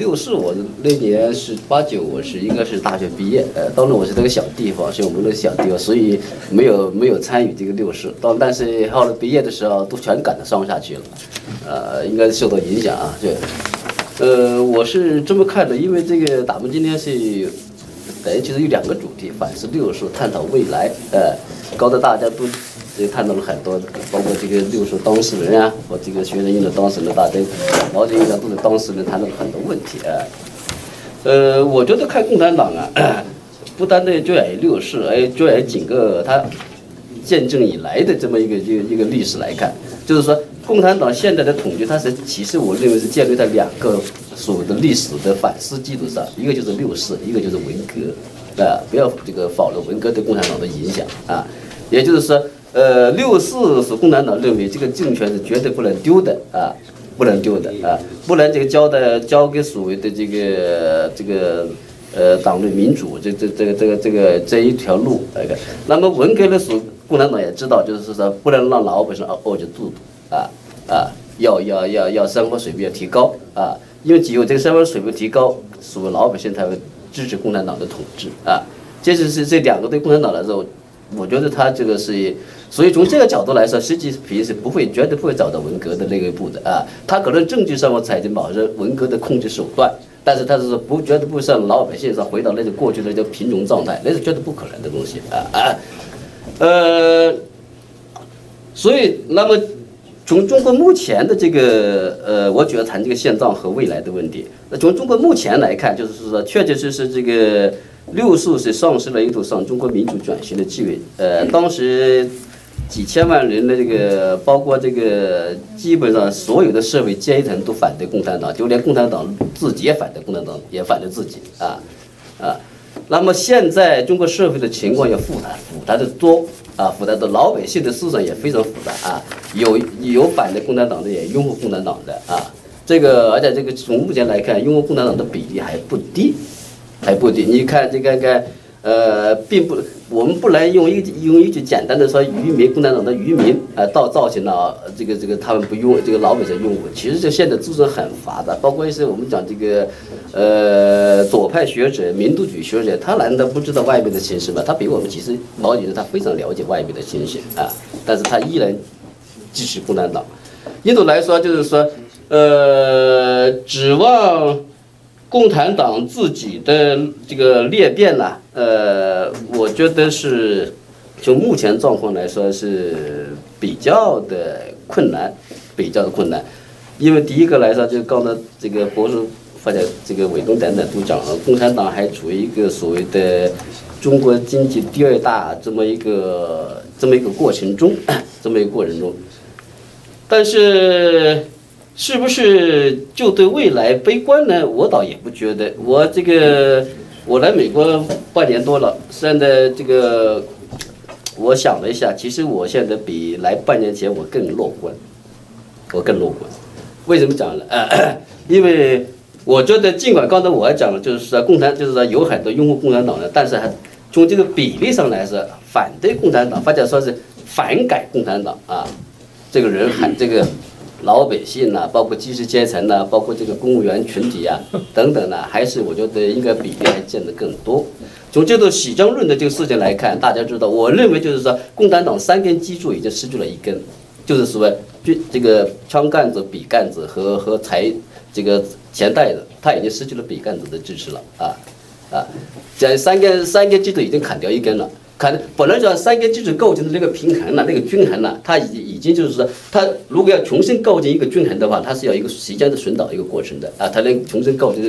六四我那年是八九，我是应该是大学毕业，呃，当时我是这个小地方，是我们那个小地方，所以没有没有参与这个六四。到但是后来毕业的时候，都全赶到上下去了，呃，应该是受到影响啊，这，呃，我是这么看的，因为这个咱们今天是，等于其实有两个主题，反思六四，探讨未来，呃，搞得大家都。也探讨了很多，包括这个六十当事人啊，和这个学生运动当事人，大家了解一下，都是当事人谈到了很多问题啊。呃，我觉得看共产党啊，不单单就按六四，哎，就按整个它建政以来的这么一个一个一个历史来看，就是说，共产党现在的统治，它是其实我认为是建立在两个所谓的历史的反思基础上，一个就是六四，一个就是文革，啊，不要这个否认文革对共产党的影响啊，也就是说。呃，六四是共产党认为这个政权是绝对不能丢的啊，不能丢的啊，不能这个交的交给所谓的这个这个呃党内民主这这这个这个这个这一条路那个。那么文革的时候，共产党也知道，就是说不能让老百姓饿着肚子啊啊，要要要要生活水平要提高啊，因为只有这个生活水平提高，所谓老百姓才会支持共产党的统治啊。这就是这两个对共产党来说，我觉得他这个是。所以从这个角度来说，实际平是不会绝对不会找到文革的那一步的啊。他可能政治上我采取某些文革的控制手段，但是他是不绝对不会像老百姓上回到那种过去的叫贫穷状态，那是绝对不可能的东西啊啊。呃，所以那么从中国目前的这个呃，我主要谈这个现状和未来的问题。那从中国目前来看，就是说确确实实这个六四是丧失了一头上中国民主转型的机会。呃，当时。几千万人的这个，包括这个，基本上所有的社会阶层都反对共产党，就连共产党自己也反对共产党，也反对自己啊啊。那么现在中国社会的情况也复杂，复杂的多啊，复杂的老百姓的思想也非常复杂啊，有有反对共产党的，也拥护共产党的啊。这个而且这个从目前来看，拥护共产党的比例还不低，还不低。你看这个个。呃，并不，我们不能用一用一句简单的说愚民，共产党的愚民啊，造造成了这个这个他们不用这个老百姓用。其实这现在知识很发达，包括一些我们讲这个呃左派学者、民族主义学者，他难道不知道外面的形势吗？他比我们其实毛主席他非常了解外面的形势啊，但是他依然支持共产党。印度来说就是说，呃，指望。共产党自己的这个裂变呢，呃，我觉得是就目前状况来说是比较的困难，比较的困难。因为第一个来说，就刚才这个博士或者这个伟东等等都讲了，共产党还处于一个所谓的中国经济第二大这么一个这么一个过程中，这么一个过程中，但是。是不是就对未来悲观呢？我倒也不觉得。我这个我来美国半年多了，现在这个我想了一下，其实我现在比来半年前我更乐观，我更乐观。为什么讲呢？因为我觉得，尽管刚才我还讲了，就是说共产，就是说有很多拥护共产党的，但是还从这个比例上来说，反对共产党或者说是反改共产党啊，这个人很这个。老百姓呐，包括知识阶层呐，包括这个公务员群体啊，等等呢，还是我觉得应该比例还见得更多。从这个喜江论的这个事情来看，大家知道，我认为就是说，共产党三根支柱已经失去了一根，就是所谓军这个枪杆子、笔杆子和和财这个钱袋子，他已经失去了笔杆子的支持了啊啊，这三根三根支柱已经砍掉一根了。看，本来讲三根基础构成的那个平衡了，那个均衡了，它已已经就是说，它如果要重新构建一个均衡的话，它是要一个时间的寻找一个过程的啊，才能重新构成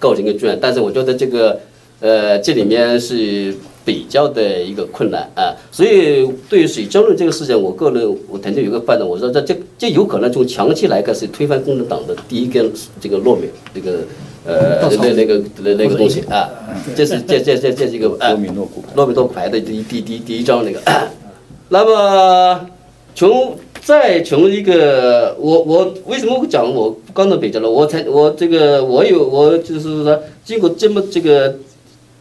构成一个均衡。但是我觉得这个，呃，这里面是比较的一个困难啊。所以对于水争论这个事情，我个人我肯定有个判断，我说这这这有可能从长期来看是推翻共产党的第一根这个糯米，这个。呃，那那个那那个东西啊，这是这这这这是一个啊，诺米诺骨牌的第第第第一章那个。那么从再从一个我我为什么讲我刚才比较了？我才我这个我有我就是说经过这么这个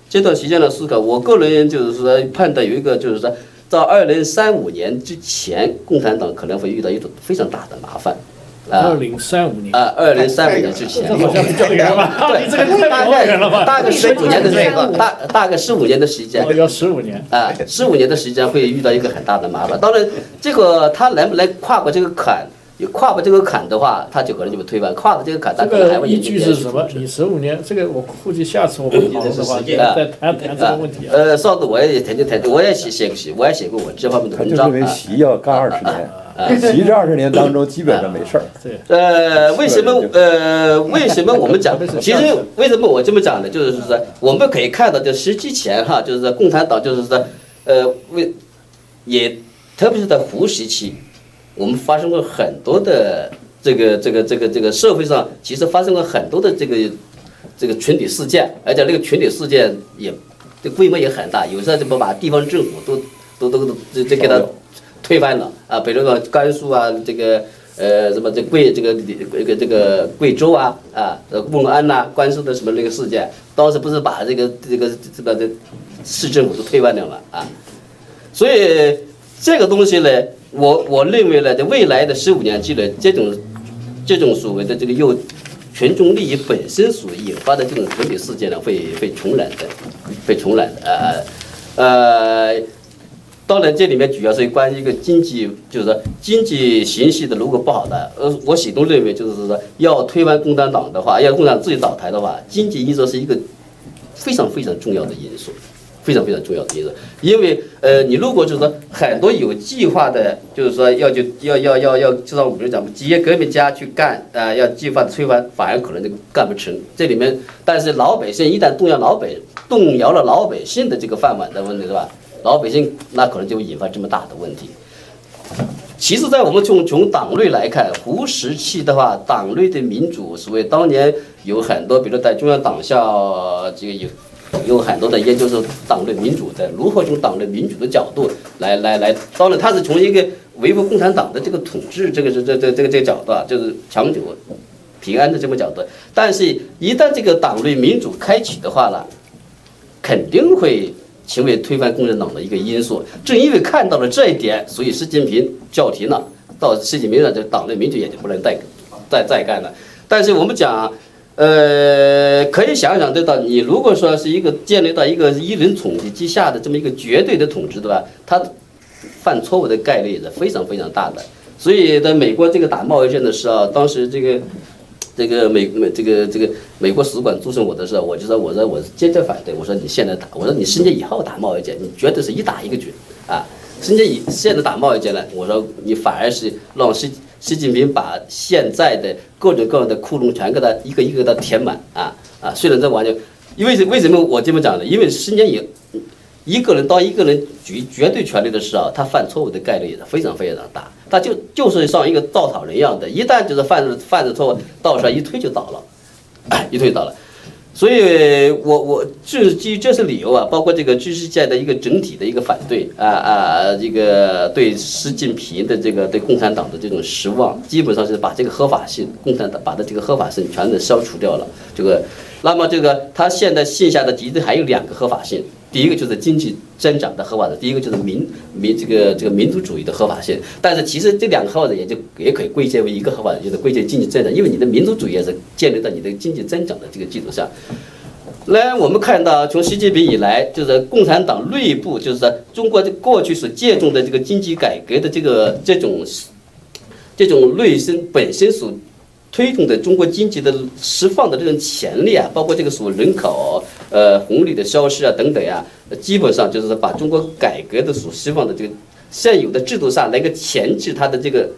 这段时间的思考，我个人就是说判断有一个就是说到二零三五年之前，共产党可能会遇到一种非常大的麻烦。二零三五年啊，二零三五年之前，好像比较远了吧？对，这个太大？概大概十五年的时间，大大概十五年的时间哦，，要十五年。啊，十五年的时间会遇到一个很大的麻烦。当然，这个他能不能跨过这个坎，有跨过这个坎的话，他就可能就会推翻；跨过这个坎，他这可能还会个依据是什么？你十五年，这个我估计下次我们讨论的话，啊 再谈谈这个问题啊。呃，上次我也曾经谈，我也写写写，我也写过我这方面的他就认为文章啊。习要干二十年，习这二十年当中基本上没事儿。对，呃，为什么呃，为什么我们讲？其实为什么我这么讲呢？就是说，我们可以看到，就十七前哈，就是说共产党就是说，呃，为也特别是在胡时期，我们发生过很多的这个这个这个这个社会上，其实发生过很多的这个这个群体事件，而且那个群体事件也这规模也很大，有时候就把把地方政府都都都都这这给它推翻了啊，比如说甘肃啊，这个呃什么这贵这个这个这个贵州啊啊，瓮安呐、甘肃的什么那个事件，当时不是把这个这个这个这市政府都推翻掉了啊，所以这个东西呢，我我认为呢，在未来的十五年之内，这种这种所谓的这个由群众利益本身所引发的这种群体事件呢，会会重燃的，会重燃的。呃呃，当然这里面主要是关于一个经济，就是说经济形势的如果不好的，呃，我始终认为就是说要推翻共产党的话，要共产党自己倒台的话，经济因素是一个非常非常重要的因素。非常非常重要的因素，因为呃，你如果就是说很多有计划的，就是说要就要要要要，就像我们讲职业革命家去干啊、要计划推翻，反而可能就干不成。这里面，但是老百姓一旦动摇老百动摇了老百姓的这个饭碗的问题，是吧？老百姓那可能就引发这么大的问题。其实，在我们从从党内来看，胡时期的话，党内的民主，所谓当年有很多，比如在中央党校这个有有很多的研究是党内民主的，如何从党内民主的角度来来来，当然他是从一个维护共产党的这个统治这个这这这这个这个角度啊，就是长久平安的这么角度，但是一旦这个党内民主开启的话呢，肯定会成为推翻共产党的一个因素。正因为看到了这一点，所以习近平叫停了，到习近平呢，这党内民主也就不能再再再干了。但是我们讲，呃，可以想想得到，你如果说是一个建立到一个一人统治之下的这么一个绝对的统治，对吧？他犯错误的概率是非常非常大的。所以在美国这个打贸易战的时候，当时这个。这个美美这个这个美国使馆注送我的时候，我就说我说我坚决反对，我说你现在打，我说你十年以后打贸易战，你绝对是一打一个准啊！十年以现在打贸易战呢，我说你反而是让习习近平把现在的各种各样的窟窿全给他一个一个给他填满啊啊！虽然这完全，因为为什么我这么讲呢？因为十年以一个人当一个人举绝对权力的时候，他犯错误的概率也是非常非常大。他就就是像一个稻草人一样的，一旦就是犯了犯了错误，稻草一推就倒了，一推倒了。所以我我这基于这是理由啊，包括这个知识界的一个整体的一个反对啊啊，这个对习近平的这个对共产党的这种失望，基本上是把这个合法性，共产党把它这个合法性全都消除掉了。这个，那么这个他现在线下的其实还有两个合法性。第一个就是经济增长的合法的，第一个就是民民这个这个民族主义的合法性。但是其实这两个合法的也就也可以归结为一个合法的，就是归结经济增长，因为你的民族主义也是建立在你的经济增长的这个基础上。来我们看到，从习近平以来，就是共产党内部，就是说中国过去所借重的这个经济改革的这个这种这种内生本身所推动的中国经济的释放的这种潜力啊，包括这个所谓人口呃红利的消失啊等等呀、基本上就是把中国改革的所释放的这个现有的制度上来个钳制它的这个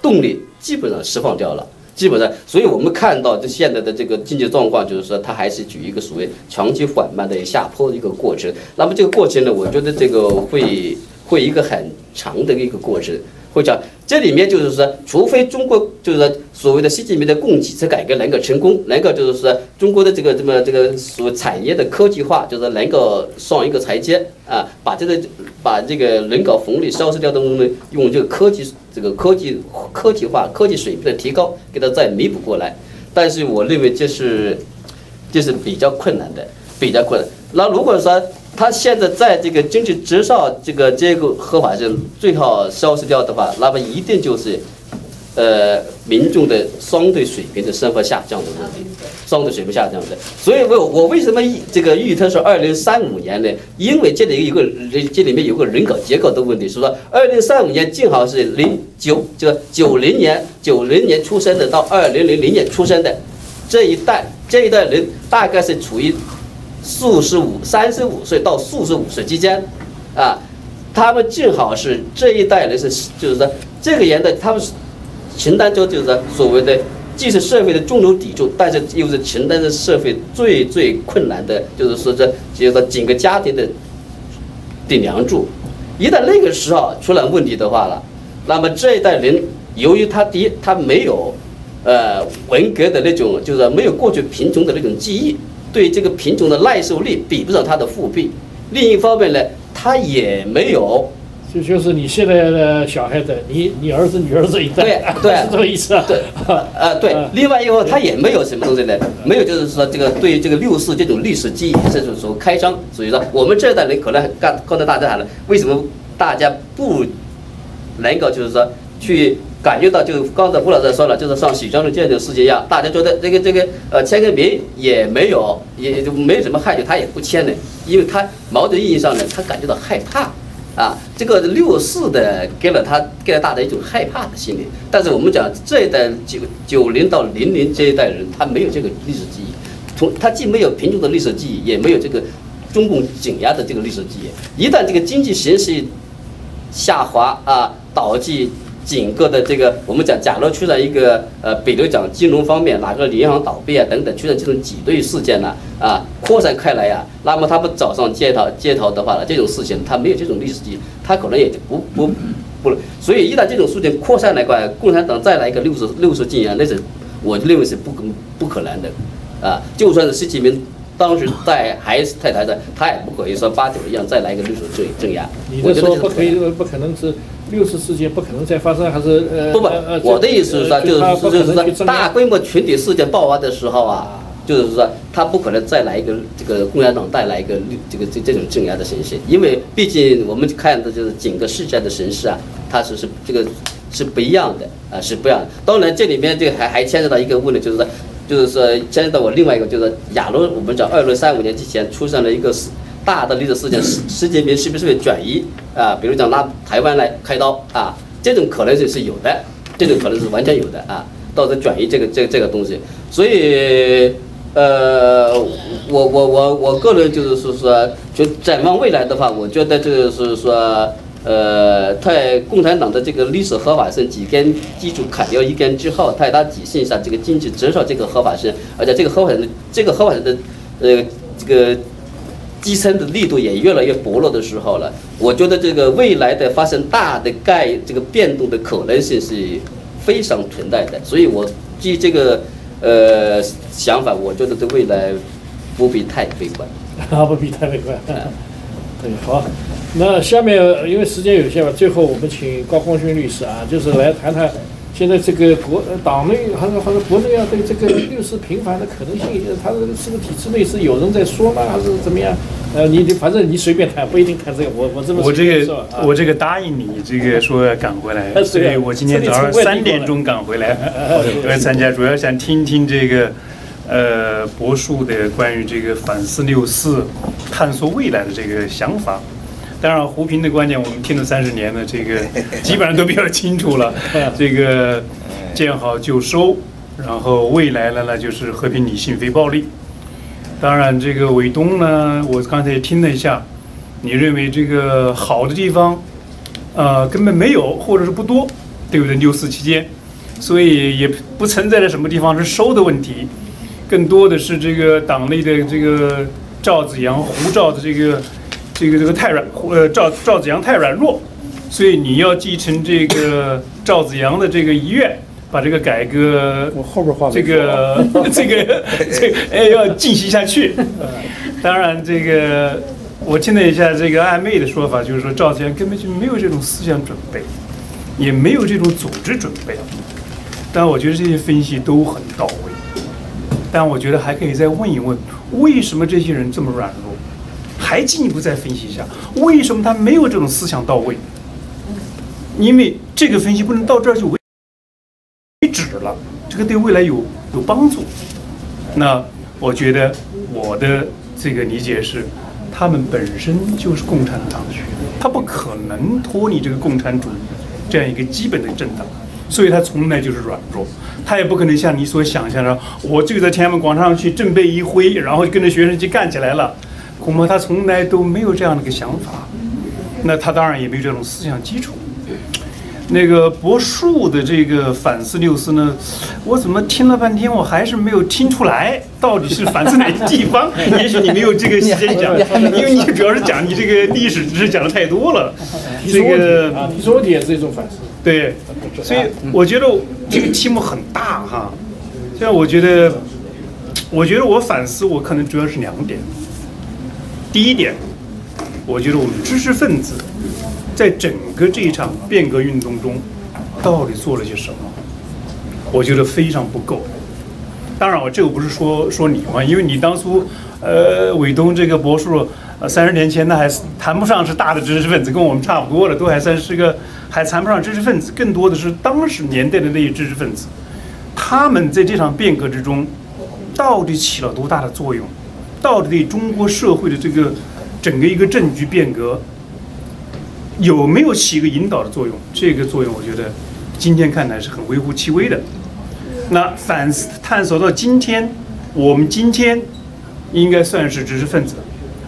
动力，基本上释放掉了。基本上，所以我们看到这现在的这个经济状况，就是说它还是处于一个所谓长期缓慢的下坡的一个过程。那么这个过程呢，我觉得这个会会一个很长的一个过程。会讲这里面就是说，除非中国就是说所谓的习近平的供给侧改革能够成功，能够就是说中国的这个这么这个所产业的科技化，就是能够上一个台阶啊，把这个把这个人口红利消失掉的东西，用这个科技这个科技科技化科技水平的提高，给它再弥补过来。但是我认为这是这是比较困难的，比较困难。那如果说他现在在这个经济至少这个这个合法性最好消失掉的话，那么一定就是，呃民众的相对水平的生活下降的问题，相对水平下降的。所以我我为什么这个预测是二零三五年呢？因为这里有个人这里面有个人口结构的问题，是说二零三五年正好是零九就是九零年九零年出生的到二零零零年出生的这一代这一代人大概是处于四十五三十五岁到四十五岁之间啊。他们正好是这一代人是，就是说这个年代他们是承担着就是说所谓的既是社会的中流砥柱，但是又是承担着社会最最困难的，就是说这就是说整个家庭的顶梁柱。一旦那个时候出了问题的话了，那么这一代人由于他第一他没有呃文革的那种，就是没有过去贫穷的那种记忆，对这个品种的耐受力比不上它的父辈。另一方面呢。它也没有，就就是你现在的小孩子，你你儿子女儿这一代，对 对，是这个意思啊？对，呃对。另外一个，它也没有什么东西呢，没有就是说这个对于这个六四这种历史记忆这种说开张，所以说我们这代人可能刚刚才大家喊了，为什么大家不能够就是说去感觉到，就刚才胡老师说了，就是像许章的这种事情一样，大家觉得这个这个呃签个名也没有，也就没有什么害处，他也不签的。因为他某种意义上呢，他感觉到害怕，啊，这个六四的给了他给了大家一种害怕的心理。但是我们讲这一代九九零到零零这一代人，他没有这个历史记忆，从他既没有贫穷的历史记忆，也没有这个中共紧压的这个历史记忆。一旦这个经济形势下滑啊，导致。整个的这个，我们讲，假如出了一个呃，比如讲金融方面哪个银行倒闭啊等等，出现这种挤兑事件呢，啊，扩散开来呀，那么他们走上街头街头的话呢，这种事情他没有这种历史记忆，他可能也就不不不，所以一旦这种事情扩散来话，共产党再来一个六十六十禁烟，那是我认为是不可不可能的，啊，就算是习近平当时在还是太台上，他也不可以说八九一样再来一个六十镇镇压。你的说不可以，不可能是。六次事件不可能再发生，还是呃？不不，我的意思是说，就是就是说，大规模群体事件爆发的时候啊，就是说，他不可能再来一个这个共产党带来一个这个这这种镇压的形式，因为毕竟我们看的就是整个世界的形势啊，它是是这个是不一样的啊，是不一样的。当然，这里面这个还还牵扯到一个问题，就是说，就是说牵扯到我另外一个，就是假如我们讲二零三五年之前出现了一个事。大的历史事件，习习近平是不是会转移啊？比如讲拿台湾来开刀啊，这种可能性是有的，这种可能是完全有的啊。到时候转移这个这这个东西，所以呃，我我我我个人就是说说，就展望未来的话，我觉得就是说呃，在共产党的这个历史合法性几根基础砍掉一根之后，在它体系下这个经济至少这个合法性，而且这个合法性的这个合法性的呃这个。支撑的力度也越来越薄弱的时候了，我觉得这个未来的发生大的概这个变动的可能性是非常存在的，所以我基于这个呃想法，我觉得对未来不必太悲观。啊，不必太悲观。对，好，那下面因为时间有限嘛，最后我们请高光勋律师啊，就是来谈谈。现在这个国党内还是还是国内啊，对这个六四平反的可能性，他是个体制内是有人在说吗，还是怎么样？呃，你你反正你随便谈，不一定谈这个。我我这么我这个我这个答应你，这个说要赶回来，所以我今天早上三点钟赶回来来参加，主要想听听这个呃博树的关于这个反思六四、探索未来的这个想法。当然，胡平的观点我们听了三十年了，这个 基本上都比较清楚了。这个见好就收，然后未来呢，那就是和平理性非暴力。当然，这个伟东呢，我刚才也听了一下，你认为这个好的地方，呃，根本没有，或者是不多，对不对？六四期间，所以也不存在着什么地方是收的问题，更多的是这个党内的这个赵子阳、胡赵的这个。这个这个太软，呃，赵赵子阳太软弱，所以你要继承这个赵子阳的这个遗愿，把这个改革，我后边话这个 这个 这哎要进行下去。当然，这个我听了一下这个暧昧的说法，就是说赵子阳根本就没有这种思想准备，也没有这种组织准备。但我觉得这些分析都很到位，但我觉得还可以再问一问，为什么这些人这么软弱？还进一步再分析一下，为什么他没有这种思想到位？因为这个分析不能到这儿就。了，这个对未来有有帮助。那我觉得我的这个理解是，他们本身就是共产党学，他不可能脱离这个共产主义这样一个基本的政党，所以他从来就是软弱，他也不可能像你所想象的，我就在天安门广场上去振臂一挥，然后跟着学生去干起来了，恐怕他从来都没有这样的一个想法，那他当然也没有这种思想基础。那个柏树的这个反思六思呢，我怎么听了半天，我还是没有听出来到底是反思哪个地方。也许你没有这个时间讲，因为你主要是讲你这个历史知识讲的太多了。这个啊，提出问题也是一种反思。对，所以我觉得这个题目很大哈。像我觉得，我觉得我反思我可能主要是两点。第一点，我觉得我们知识分子。在整个这一场变革运动中，到底做了些什么？我觉得非常不够。当然，我这个不是说说你嘛，因为你当初，呃，伟东这个博士，呃，三十年前那还谈不上是大的知识分子，跟我们差不多了，都还算是个，还谈不上知识分子，更多的是当时年代的那些知识分子。他们在这场变革之中，到底起了多大的作用？到底对中国社会的这个整个一个政局变革？有没有起一个引导的作用？这个作用，我觉得今天看来是很微乎其微的。那反思探索到今天，我们今天应该算是知识分子。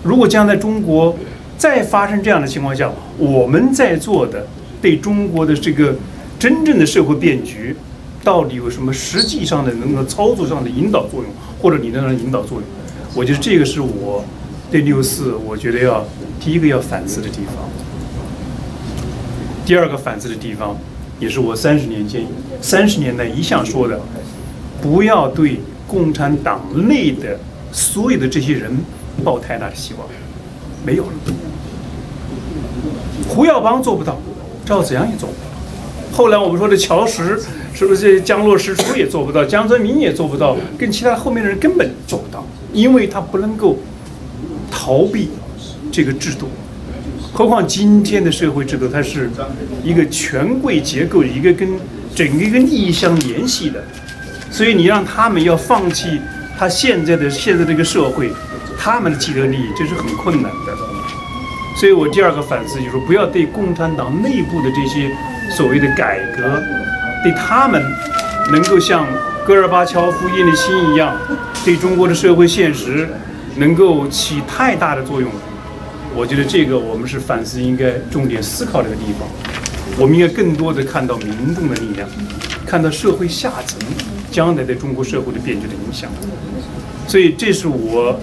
如果将在中国再发生这样的情况下，我们在做的对中国的这个真正的社会变局，到底有什么实际上的能够操作上的引导作用，或者理论上的引导作用？我觉得这个是我对六四，我觉得要第一个要反思的地方。第二个反思的地方，也是我三十年前、三十年代一向说的，不要对共产党内的所有的这些人抱太大的希望，没有了。胡耀邦做不到，赵子阳也做不到。后来我们说的乔石，是不是江洛石出也做不到，江泽民也做不到，跟其他后面的人根本做不到，因为他不能够逃避这个制度。何况今天的社会制度，它是一个权贵结构，一个跟整个一个利益相联系的，所以你让他们要放弃他现在的现在这个社会，他们的既得利益，这是很困难的。所以我第二个反思就是，不要对共产党内部的这些所谓的改革，对他们能够像戈尔巴乔夫、叶利钦一样，对中国的社会现实能够起太大的作用。我觉得这个我们是反思应该重点思考这个地方，我们应该更多的看到民众的力量，看到社会下层将来对中国社会的变局的影响。所以这是我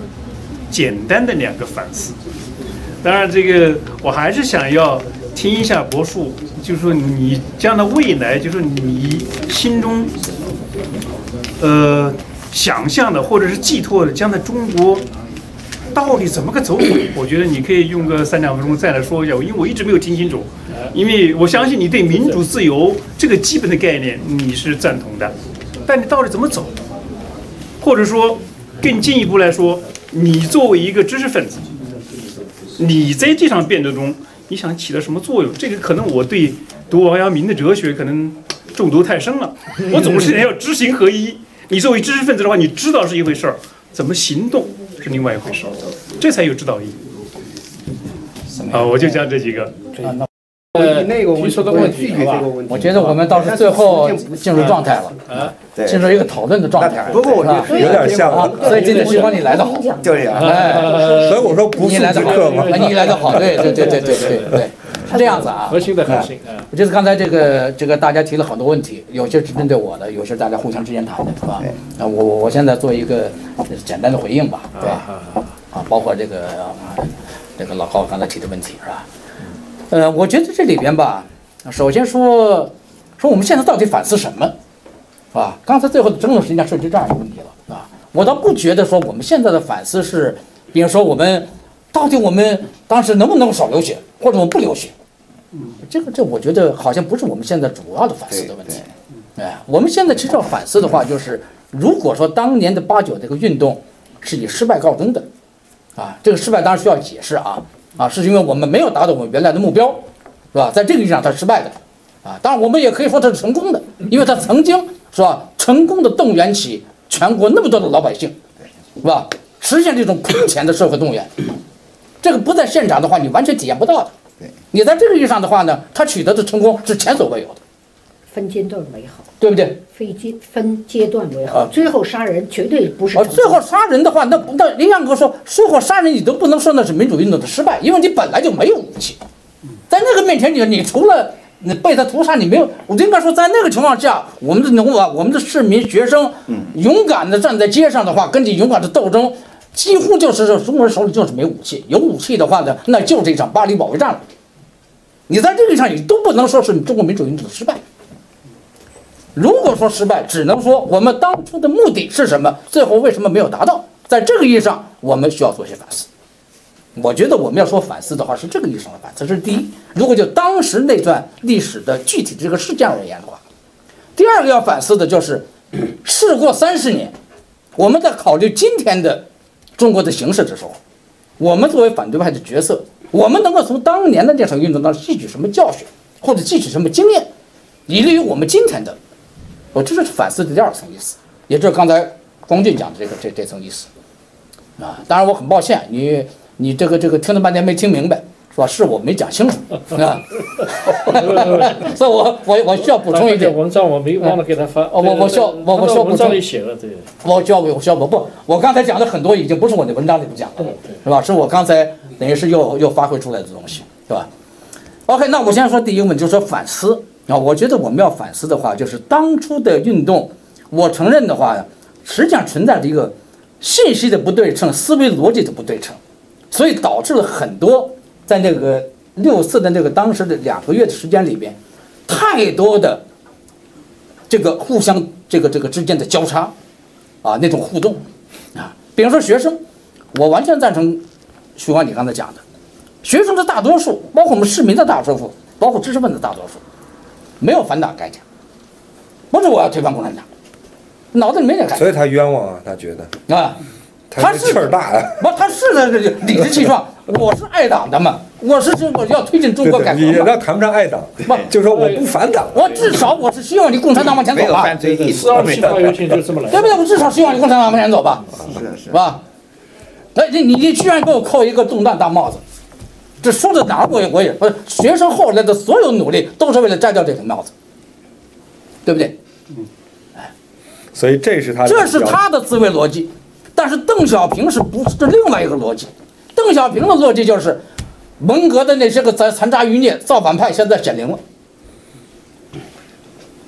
简单的两个反思。当然，这个我还是想要听一下博树，就是说你将来未来，就是你心中呃想象的或者是寄托的将在中国。到底怎么个走法？我觉得你可以用个三两分钟再来说一下，因为我一直没有听清楚。因为我相信你对民主自由这个基本的概念你是赞同的，但你到底怎么走？或者说更进一步来说，你作为一个知识分子，你在这场辩论中你想起到什么作用？这个可能我对读王阳明的哲学可能中毒太深了。我总是要知行合一。你作为知识分子的话，你知道是一回事儿，怎么行动？是另外一回事儿，这才有指导意义。啊，我就讲这几个。呃，提出的问题，吧？我觉得我们倒是最后进入状态了，啊，进入一个讨论的状态。不过我觉得有点像啊，所以今天希望你来的好，就是哎，所以我说不是之客嘛，你来的好，对对对对对对对，是这样子啊。核心的核心，就是刚才这个这个大家提了很多问题，有些是针对我的，有些大家互相之间谈的，是吧？那，我我我现在做一个简单的回应吧，对，啊，包括这个这个老高刚才提的问题，是吧？呃，我觉得这里边吧，首先说说我们现在到底反思什么，是吧？刚才最后的争论实际上涉及这样一个问题了，啊，我倒不觉得说我们现在的反思是，比如说我们到底我们当时能不能少流血，或者我们不流血，嗯，这个这我觉得好像不是我们现在主要的反思的问题，哎，我们现在其实要反思的话，就是如果说当年的八九这个运动是以失败告终的，啊，这个失败当然需要解释啊。啊，是因为我们没有达到我们原来的目标，是吧？在这个意义上，它失败的，啊，当然我们也可以说它是成功的，因为它曾经是吧？成功的动员起全国那么多的老百姓，是吧？实现这种空前的社会动员，这个不在现场的话，你完全体验不到的。你在这个意义上的话呢，他取得的成功是前所未有的，分阶段为好，对不对？分阶分阶段为好啊，最后杀人绝对不是。最后杀人的话，那那林阳哥说，最后杀人你都不能说那是民主运动的失败，因为你本来就没有武器，在那个面前你你除了你被他屠杀，你没有。我应该说，在那个情况下，我们的农啊，我们的市民学生，勇敢的站在街上的话，跟你勇敢的斗争，几乎就是说中国人手里就是没武器，有武器的话呢，那就是一场巴黎保卫战了。你在这个上，你都不能说是你中国民主运动的失败。如果说失败，只能说我们当初的目的是什么，最后为什么没有达到？在这个意义上，我们需要做些反思。我觉得我们要说反思的话，是这个意义上的反思，这是第一。如果就当时那段历史的具体这个事件而言的话，第二个要反思的就是，事过三十年，我们在考虑今天的中国的形势的时候，我们作为反对派的角色，我们能够从当年的这场运动当中吸取什么教训，或者吸取什么经验，以利于我们今天的我这是反思的第二层意思，也就是刚才光俊讲的这个这这层意思，啊，当然我很抱歉，你你这个这个听了半天没听明白，是吧？是我没讲清楚啊 所以我我我需要补充一这点，文章我没忘了给他发。哦我我需要我我需要补充文章里写了对。我需要我需要我不，我刚才讲的很多已经不是我的文章里面讲的，是吧？是我刚才等于是又又发挥出来的东西，是吧？OK，那我先说第一个问题，就是说反思啊，我觉得我们要反思的话，就是当初的运动，我承认的话，实际上存在着一个信息的不对称、思维逻辑的不对称，所以导致了很多在那个六四的那个当时的两个月的时间里边，太多的这个互相这个这个之间的交叉。啊那种互动啊，比方说学生，我完全赞成徐光你刚才讲的，学生的大多数，包括我们市民的大多数，包括知识分子大多数，没有反党概念，不是我要推翻共产党，脑子里没点概念所以他冤枉啊，他觉得。念啊，他是气儿大呀。不，他是的，这理直气壮，我是爱党的嘛，我是这我要推进中国改革嘛，那谈不上爱党，不就说我不反党。我至少我是希望你共产党往前走吧，没有犯罪四，二七发邮件就这么来的。对不对？我至少希望你共产党往前走吧。是是是。吧？那，你你你居然给我扣一个重大大帽子，这说到哪儿我也我也不是学生后来的所有努力都是为了摘掉这顶帽子，对不对？嗯所以这是他的这是他的思维逻辑，但是邓小平是不是另外一个逻辑？邓小平的逻辑就是，文革的那些个残残渣余孽、造反派现在显灵了，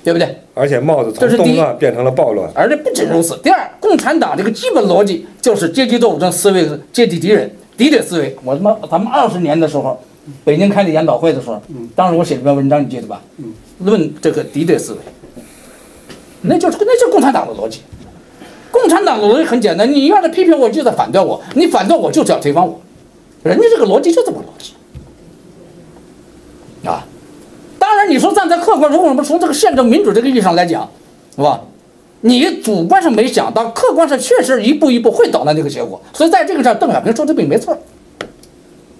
对不对？而且帽子从动乱变成了暴乱。而且不仅如此，第二，共产党这个基本逻辑就是阶级斗争思维、阶级敌人、敌对思维。我他妈，咱们二十年的时候，北京开的研讨会的时候，当时我写了篇文章，你记得吧？论这个敌对思维，那就是那就是共产党的逻辑。共产党的逻辑很简单，你要是批评我，就在反对我；你反对我，就是要推翻我。人家这个逻辑就这么逻辑啊。当然，你说站在客观，如果我们从这个宪政民主这个意义上来讲，是吧？你主观上没想到，客观上确实一步一步会导到那个结果。所以在这个上，邓小平说的并没错，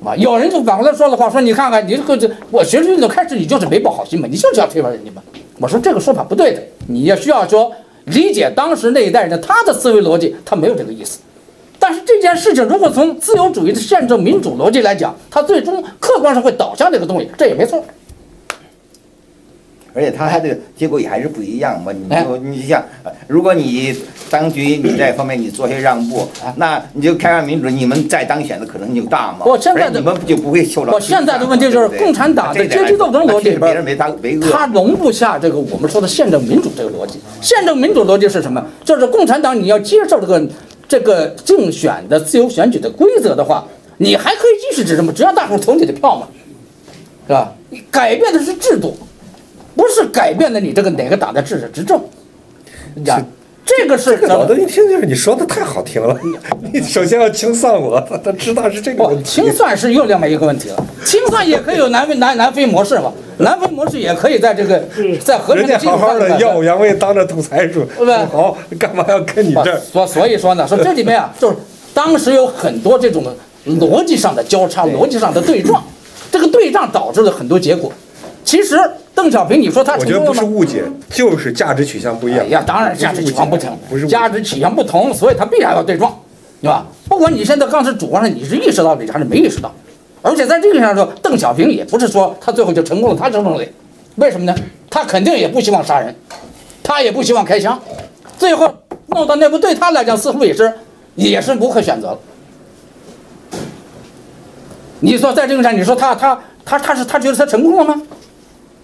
啊，有人就反过来说的话，说你看看你这个这我学生运动开始你就是没抱好心嘛，你就是要推翻人家嘛。我说这个说法不对的，你也需要说理解当时那一代人的他的思维逻辑，他没有这个意思。但是这件事情如果从自由主义的宪政民主逻辑来讲，它最终客观上会导向这个东西，这也没错。而且他还这个结果也还是不一样嘛。你哎就你像，呃如果你当局你在方面你做些让步，那你就开放民主，你们再当选的可能性就大嘛。我现在的你们就不会受到我现在的问题就是共产党的阶级斗争逻辑里边别人没当为恶。它容不下这个我们说的宪政民主这个逻辑。宪政民主逻辑是什么？就是共产党你要接受这个这个竞选的自由选举的规则的话，你还可以继续执政嘛，只要大伙投你的票嘛，是吧？你改变的是制度，不是改变了你这个哪个党的执执政。你讲这个是这个脑子一听就是你说的太好听了，你首先要清算我，他他知道是这个问题。清算是又另外一个问题了。清算也可以有南非 南南非模式嘛，南非模式也可以在这个在和平人家的基础好好的耀武扬威，当着独裁主，对吧好，干嘛要跟你这？所 所以说呢，说这里面啊，就是当时有很多这种逻辑上的交叉、逻辑上的对撞，这个对仗导致了很多结果。其实邓小平，你说他我觉得不是？误解，就是价值取向不一样。哎呀，当然价值取向不同不是，价值取向不同，所以他必然要对撞，对吧？不管你现在当时主观上你是意识到这个还是没意识到，而且在这个上说，邓小平也不是说他最后就成功了，他成功了，为什么呢？他肯定也不希望杀人，他也不希望开枪，最后弄到那步对他来讲似乎也是也是无可选择了。你说在这个上，你说他他他他是他觉得他成功了吗？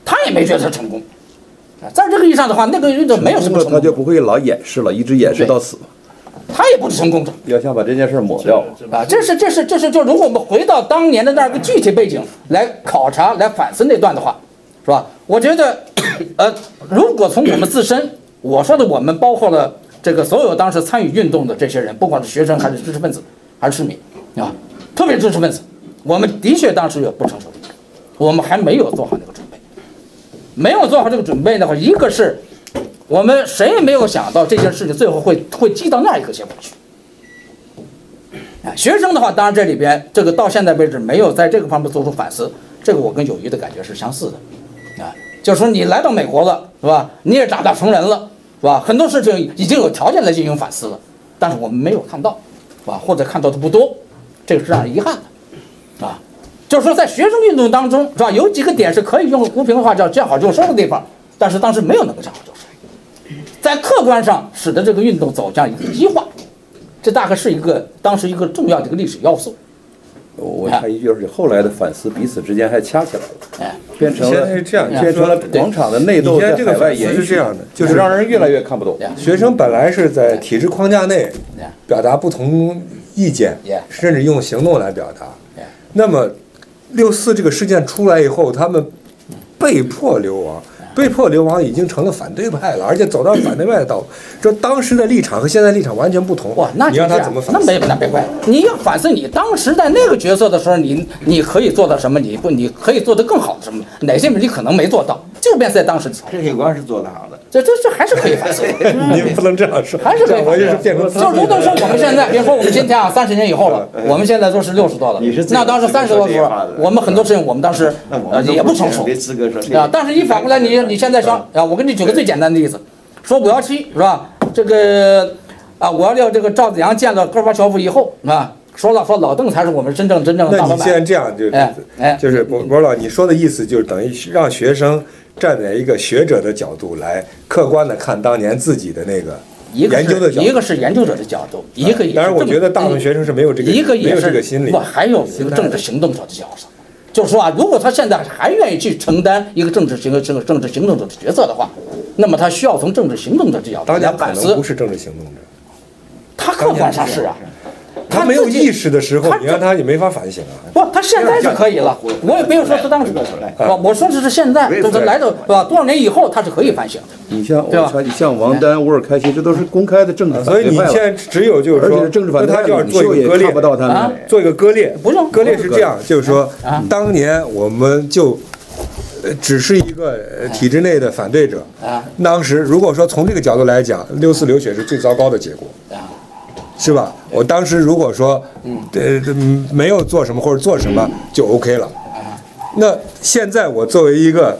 他也没觉得他成功。啊在这个意义上的话，那个运动没有什么成功他就，不会老掩饰了，一直掩饰到死。他也不是成功者要想把这件事抹掉，啊。这是这是这是就如果我们回到当年的那个具体背景来考察来反思那段的话，是吧？我觉得，呃，如果从我们自身，我说的我们包括了这个所有当时参与运动的这些人，不管是学生还是知识分子还是市民啊，特别是知识分子，我们的确当时有不成熟的，我们还没有做好那个准备。没有做好这个准备的话，一个是我们谁也没有想到这件事情最后会会积到那一个结果去。啊，学生的话，当然这里边这个到现在为止没有在这个方面做出反思，这个我跟友谊的感觉是相似的，啊，就是说你来到美国了，是吧？你也长大成人了，是吧？很多事情已经有条件来进行反思了，但是我们没有看到，是吧？或者看到的不多，这个是让人遗憾的，就是说，在学生运动当中，是吧？有几个点是可以用胡平的话叫见好就收的地方，但是当时没有能够见好就收，在客观上使得这个运动走向一个激化，这大概是一个当时一个重要的一个历史要素。我插一句，就是后来的反思彼此之间还掐起来了，哎，变成了现在是这样变成了广场的内斗你在海外延续是这样的就是让人越来越看不懂。学生本来是在体制框架内表达不同意见甚至用行动来表达。那么，六四这个事件出来以后，他们被迫流亡，被迫流亡已经成了反对派了，而且走到反对派的道路。这当时的立场和现在立场完全不同。哇，那你让他怎么反思？那没那没关系，你要反思你当时在那个角色的时候，你你可以做到什么？你不你可以做得更好的什么？哪些你可能没做到，就变在当时，这些官是做得好的。这这这还是可以反思的。你不能这样说，还是可以我就是变成就如同说我们现在，比如说我们今天啊，三十年以后了，我们现在都是六十多了那当时三十多的时候我们很多事情我们当时也不成熟啊。但是，一反过来，你 你现在说啊，我给你举个最简单的例子，说五幺七是吧？这个啊，五幺六这个赵子阳见了戈尔巴乔夫以后是吧？说了说老邓才是我们真正真正的大老那你现在。这样就哎哎就是博博老，你说的意思就是等于让学生站在一个学者的角度来客观的看当年自己的那个一个研究的角度。是一个是研究者的角度，一个也是当然，我觉得大部分学生是没有这个没有一个也是这个心理我，。还有一个政治行动者的角色，就是说啊，如果他现在还愿意去承担一个政治行这个政治行动者的角色的话，那么他需要从政治行动者的角度当来反思年可能不。是政治行动者，他客观上是啊，他没有意识的时候，你让他也没法反省啊。不，他现在是可以了。我也没有说他当时，我我说的是现在，就是来到是吧？多少年以后他是可以反省的。你像对吧我像王丹、沃尔开奇，这都是公开的政治反所以对派了，你现在只有就是说而且，政治反对派他就要做一个割裂不，到他啊们。做一个割裂。不用割裂是这样，就是说啊，当年我们就呃只是一个呃体制内的反对者。啊当时如果说从这个角度来讲，六四流血是最糟糕的结果。啊，是吧？我当时如果说，呃，嗯没有做什么或者做什么就 OK 了。那现在我作为一个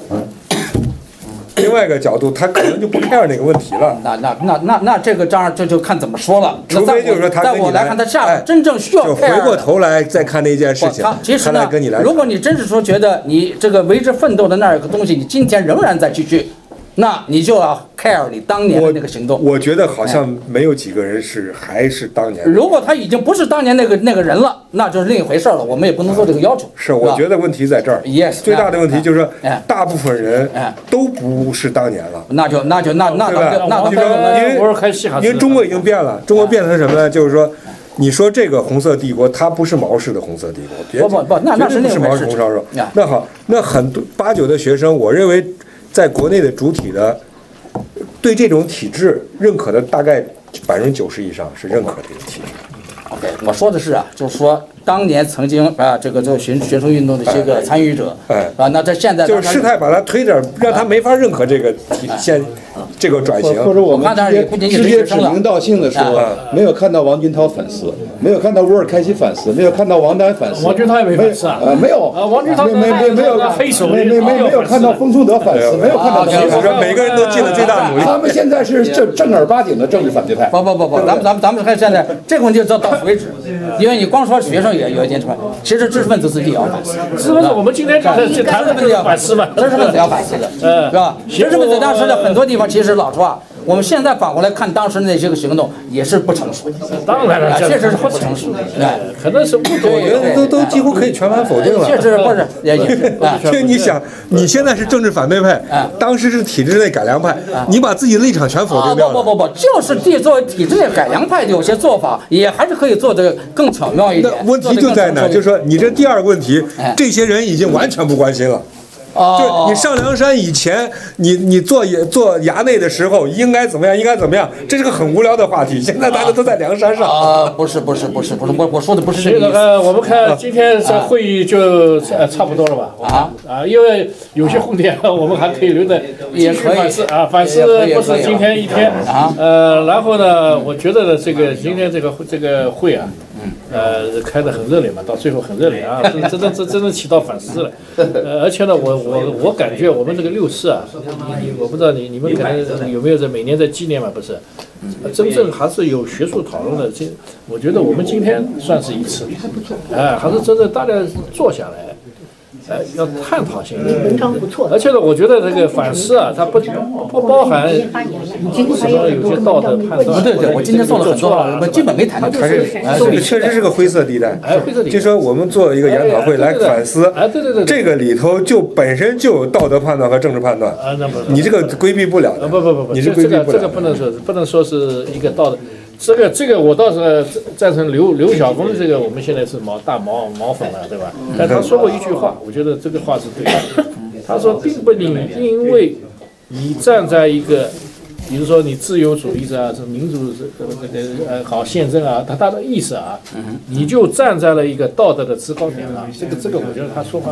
另外一个角度，他可能就不 care 那个问题了。那那那那那这个当然这就看怎么说了。除非就是说他在我来跟你来看，他下哎真正需要回过头来再看那件事情，他其实跟你来，如果你真是说觉得你这个为之奋斗的那儿有个东西，你今天仍然在继续，那你就要 care 你当年的我那个行动。我觉得好像没有几个人是还是当年。如果他已经不是当年那个那个人了，那就是另一回事了。我们也不能做这个要求。是，我觉得得问题在这儿。Yes，最大的问题就是说哎，大部分人哎都不是当年了。那就那就那那那那因为因为中国已经变了，中国变成什么呢？就是说，你说这个红色帝国，它不是毛氏的红色帝国，别不不不那那是毛氏红烧肉。那好，那很多八九的学生，我认为在国内的主体的对这种体制认可的大概百分之九十以上是认可这个体制。OK，我说的是啊，就是说当年曾经啊这个做学学生运动的这个参与者，哎。啊，那在现在就是事态把他推点，让他没法认可这个体现这个转型。或者我们直接也不仅仅直接指名道姓的说啊，没有看到王军涛粉丝，没有看到乌尔开西粉丝，没有看到王丹粉丝，王军涛也没反思啊。呃，没有。啊王军涛没没没没有黑手没没没没有看到封松德粉丝，没有看到啊其实说每个人都尽了最大努力。他们现在是正正儿八经的政治反对派。不不不不，咱们咱们咱们看现在这个问题到到此为止，因为你光说学生也有一点什么，其实知识分子自己也要反思。知识分子，我们今天讲的，知识分子要反思嘛，知识分子要反思的，嗯是吧？知识分子当时的很多地方，其实老实话，我们现在反过来看当时那些个行动，也是不成熟的，当然了，确实是不成熟的，哎，可能是不懂。我觉得都都几乎可以全盘否定了。确实不是也 为你想，你现在是政治反对派啊，当时是体制内改良派，你把自己的立场全否啊定掉了。不不不不，就是地作为体制内改良派的有些做法，也还是可以做得更巧妙一那点。问题就在哪？就是说你这第二个问题哎，这些人已经完全不关心了。就你上梁山以前，你你做也做衙内的时候应该怎么样，应该怎么样，这是个很无聊的话题。现在大家都在梁山上。啊，不是不是不是不是，我我说的不是这这个个意思。呃，我们看今天这会议就呃差不多了吧？啊啊，因为有些红点 我们还可以留着继续反思啊，反思不是今天一天啊呃，然后呢，我觉得呢，这个今天这个这个会啊，呃，开得很热烈嘛，到最后很热烈啊，真真真真真正起到反思了。呃，而且呢，我我我感觉我们这个六四啊，你你我不知道你你们可能有没有在每年在纪念嘛？不是，真正还是有学术讨论的。今我觉得我们今天算是一次，哎，还是真正大家坐下来，呃，要探讨性。文章不错而且呢，我觉得这个反思啊，它不不包含有些道德判断。不对对，我今天做了很多了，我基本没谈到这还个。是这个确实是个灰色地带。就说我们做一个研讨会来反思，哎，对对对，这个里头就本身就有道德判断和政治判断，啊，那不你这个规避不了。不不不不，你是这这个这个规避不了这个。不能说不能说是一个道德，这个这个我倒是赞成刘刘晓峰这个，我们现在是毛大毛毛粉了，对吧？但他说过一句话，我觉得这个话是对的。他说，并不你因为你站在一个，比如说你自由主义者啊，是民主这这个这个呃好宪政啊，他他的意思啊，你就站在了一个道德的制高点啊，这个这个我觉得他说话。